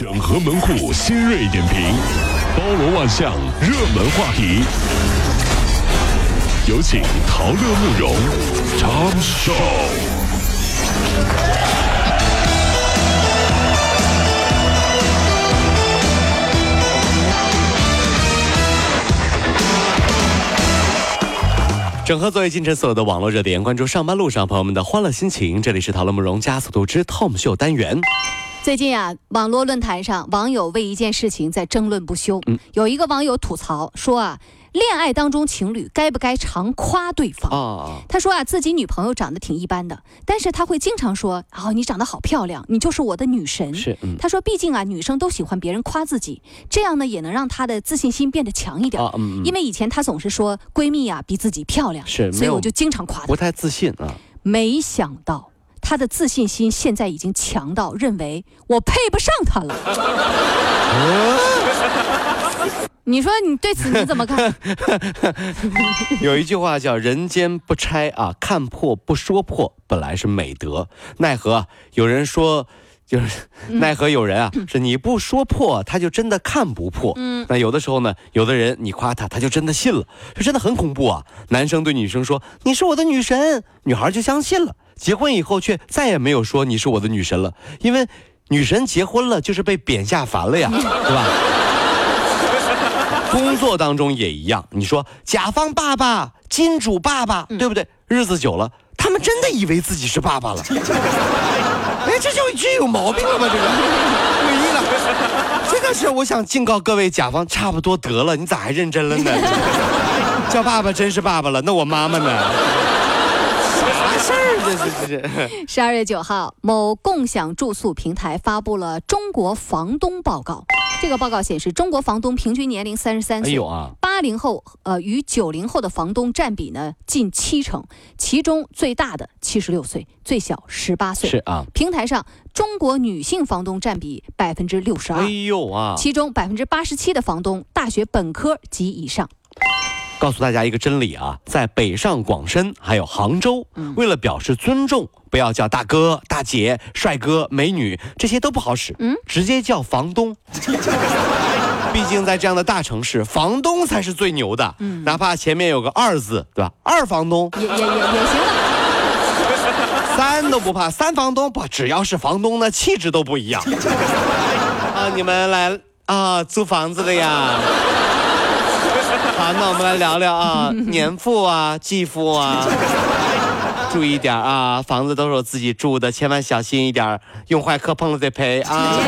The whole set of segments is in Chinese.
整合门户新锐点评，包罗万象，热门话题。有请陶乐慕容长寿。整合作为今晨所有的网络热点，关注上班路上朋友们的欢乐心情。这里是陶乐慕容加速度之 Tom 秀单元。最近啊，网络论坛上网友为一件事情在争论不休。有一个网友吐槽说啊。恋爱当中，情侣该不该常夸对方？啊，他说啊，自己女朋友长得挺一般的，但是他会经常说：“哦，你长得好漂亮，你就是我的女神。”是，他说，毕竟啊，女生都喜欢别人夸自己，这样呢，也能让她的自信心变得强一点。因为以前她总是说闺蜜啊比自己漂亮，是，所以我就经常夸她。不太自信啊。没想到她的自信心现在已经强到认为我配不上他了。你说你对此你怎么看？有一句话叫“人间不拆啊，看破不说破，本来是美德”。奈何有人说，就是奈何有人啊，是你不说破，他就真的看不破。嗯，那有的时候呢，有的人你夸他，他就真的信了，这真的很恐怖啊！男生对女生说你是我的女神，女孩就相信了，结婚以后却再也没有说你是我的女神了，因为女神结婚了就是被贬下凡了呀，对吧？工作当中也一样，你说甲方爸爸、金主爸爸，对不对？日子久了，他们真的以为自己是爸爸了。哎，这就这有毛病了吧？这个诡异了。这个是我想警告各位甲方，差不多得了，你咋还认真了呢？叫爸爸真是爸爸了，那我妈妈呢？啥事儿？这是这是。十二月九号，某共享住宿平台发布了中国房东报告。这个报告显示，中国房东平均年龄三十三岁，八零后呃与九零后的房东占比呢近七成，其中最大的七十六岁，最小十八岁。是啊，平台上中国女性房东占比百分之六十二，哎呦啊，其中百分之八十七的房东大学本科及以上。告诉大家一个真理啊，在北上广深还有杭州，为了表示尊重，不要叫大哥、大姐、帅哥、美女，这些都不好使，嗯，直接叫房东。毕竟在这样的大城市，房东才是最牛的，嗯，哪怕前面有个二字，对吧？二房东也也也也行了，三都不怕，三房东不，只要是房东呢，气质都不一样。啊，你们来啊，租房子的呀。好，那我们来聊聊啊，年付啊，继付啊，注意点啊，房子都是我自己住的，千万小心一点，用坏磕碰了得赔啊。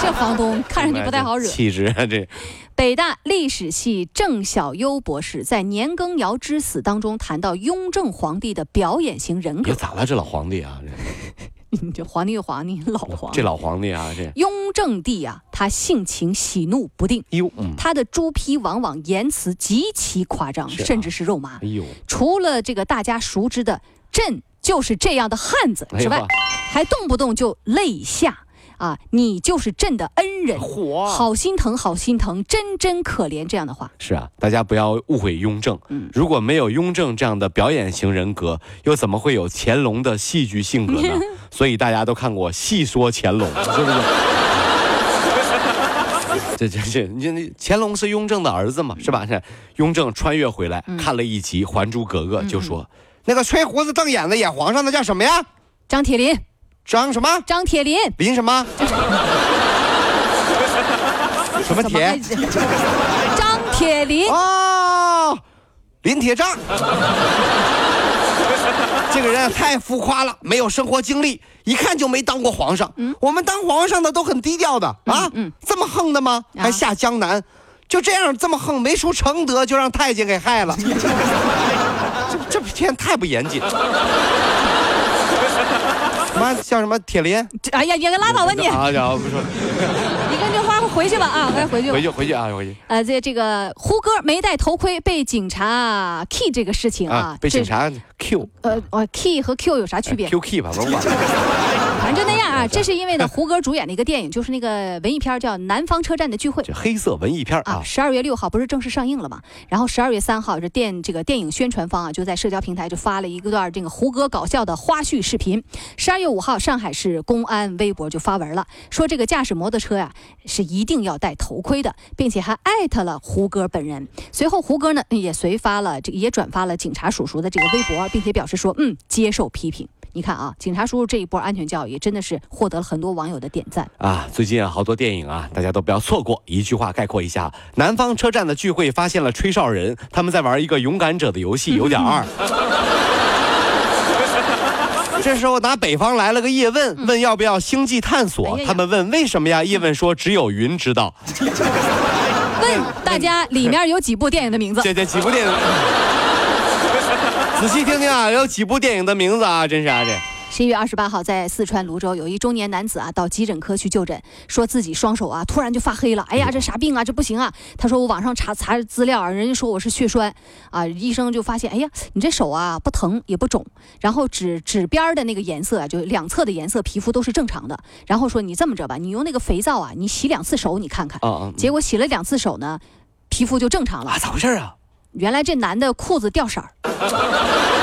这房东看上去不太好惹。气质啊，这。北大历史系郑小优博士在《年羹尧之死》当中谈到雍正皇帝的表演型人格。咋了，这老皇帝啊？你这皇帝又皇帝，老皇这老皇帝啊，这雍正帝啊，他性情喜怒不定，哟，他的朱批往往言辞极其夸张，甚至是肉麻。哎呦，除了这个大家熟知的“朕就是这样的汉子”之外，还动不动就泪下。啊，你就是朕的恩人，好心疼，好心疼，真真可怜。这样的话是啊，大家不要误会雍正。嗯，如果没有雍正这样的表演型人格，又怎么会有乾隆的戏剧性格呢？所以大家都看过《戏说乾隆》，是不是？这这这，你乾隆是雍正的儿子嘛，是吧？是雍正穿越回来看了一集《还珠格格》，就说那个吹胡子瞪眼的演皇上的叫什么呀？张铁林。张什么？张铁林。林什么？什么铁？张铁林。哦，林铁仗。这个人太浮夸了，没有生活经历，一看就没当过皇上。嗯，我们当皇上的都很低调的啊。嗯，这么横的吗？还下江南，就这样这么横，没出承德就让太监给害了。这这天太不严谨。什么叫什么铁林？哎呀，也给拉倒吧你！好家伙，不说。你跟这花回去吧啊，该回去。回去回去啊，回去。呃，这这个胡歌没戴头盔被警察 key 这个事情啊，被警察 Q。呃，哦，key 和 Q 有啥区别？Q key 吧，甭管。反正就那样啊。这是因为呢，胡歌主演的一个电影，就是那个文艺片叫《南方车站的聚会》，这黑色文艺片啊。十二月六号不是正式上映了吗？然后十二月三号，这电这个电影宣传方啊，就在社交平台就发了一个段这个胡歌搞笑的花絮视频。十二月五号，上海市公安微博就发文了，说这个驾驶摩托车呀是一定要戴头盔的，并且还艾特了胡歌本人。随后，胡歌呢也随发了这个也转发了警察叔叔的这个微博，并且表示说，嗯，接受批评。你看啊，警察叔叔这一波安全教育真的是获得了很多网友的点赞啊！最近啊，好多电影啊，大家都不要错过。一句话概括一下：南方车站的聚会发现了吹哨人，他们在玩一个勇敢者的游戏，有点二。这时候，拿北方来了个叶问，问要不要星际探索？他们问为什么呀？叶问说只有云知道。问大家里面有几部电影的名字？这这几部电影。仔细听听啊，有几部电影的名字啊，真是啊这。十一月二十八号，在四川泸州，有一中年男子啊，到急诊科去就诊，说自己双手啊突然就发黑了。哎呀，这啥病啊？这不行啊！他说我网上查查资料，人家说我是血栓啊。医生就发现，哎呀，你这手啊不疼也不肿，然后指指边的那个颜色啊，就两侧的颜色皮肤都是正常的。然后说你这么着吧，你用那个肥皂啊，你洗两次手，你看看。结果洗了两次手呢，皮肤就正常了。啊，咋回事啊？原来这男的裤子掉色儿。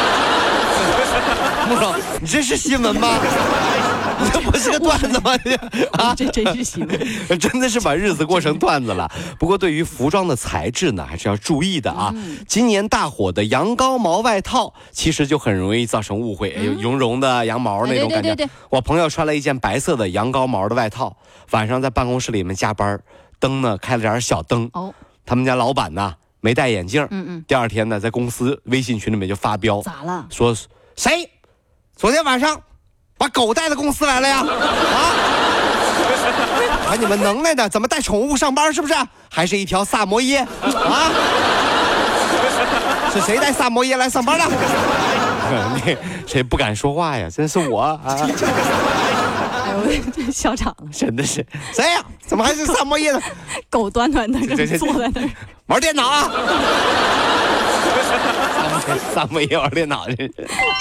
木总，你这是新闻吗？这不是个段子吗？啊，这真是新闻，真的是把日子过成段子了。不过对于服装的材质呢，还是要注意的啊。今年大火的羊羔毛外套，其实就很容易造成误会，有绒绒的羊毛那种感觉。我朋友穿了一件白色的羊羔毛的外套，晚上在办公室里面加班，灯呢开了点小灯。哦，他们家老板呢？没戴眼镜，嗯嗯。第二天呢，在公司微信群里面就发飙，咋了？说谁昨天晚上把狗带到公司来了呀？啊！把你们能耐的，怎么带宠物上班？是不是？还是一条萨摩耶？啊！是谁带萨摩耶来上班的？那谁不敢说话呀？真是我啊！哎呦，校长，真的是谁呀？怎么还是萨摩耶呢？狗端端的坐在那儿。玩电脑啊！三没玩电脑的。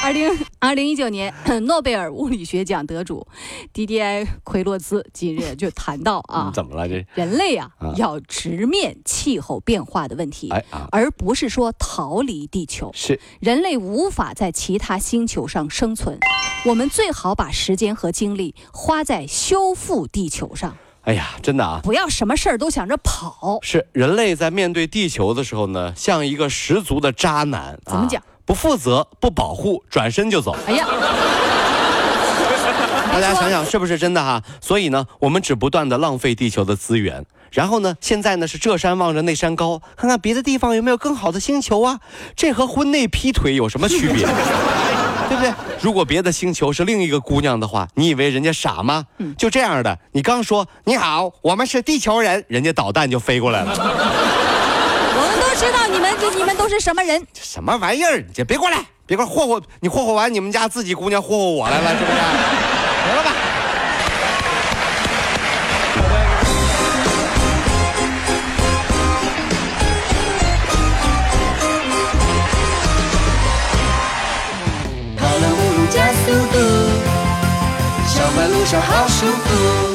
二零二零一九年 诺贝尔物理学奖得主，D D I 奎洛兹今日就谈到啊，怎么了这？人类啊，要直面气候变化的问题，而不是说逃离地球。是人类无法在其他星球上生存，我们最好把时间和精力花在修复地球上。哎呀，真的啊！不要什么事儿都想着跑。是人类在面对地球的时候呢，像一个十足的渣男。怎么讲？不负责，不保护，转身就走。哎呀！大家想想是不是真的哈？所以呢，我们只不断的浪费地球的资源。然后呢，现在呢是这山望着那山高，看看别的地方有没有更好的星球啊？这和婚内劈腿有什么区别？对不对？如果别的星球是另一个姑娘的话，你以为人家傻吗？就这样的，你刚说你好，我们是地球人，人家导弹就飞过来了。我们都知道你们，你们都是什么人？什么玩意儿？你别过来，别过来霍霍，你霍霍完你们家自己姑娘霍霍我来了，是不是？得了吧。感受好舒服。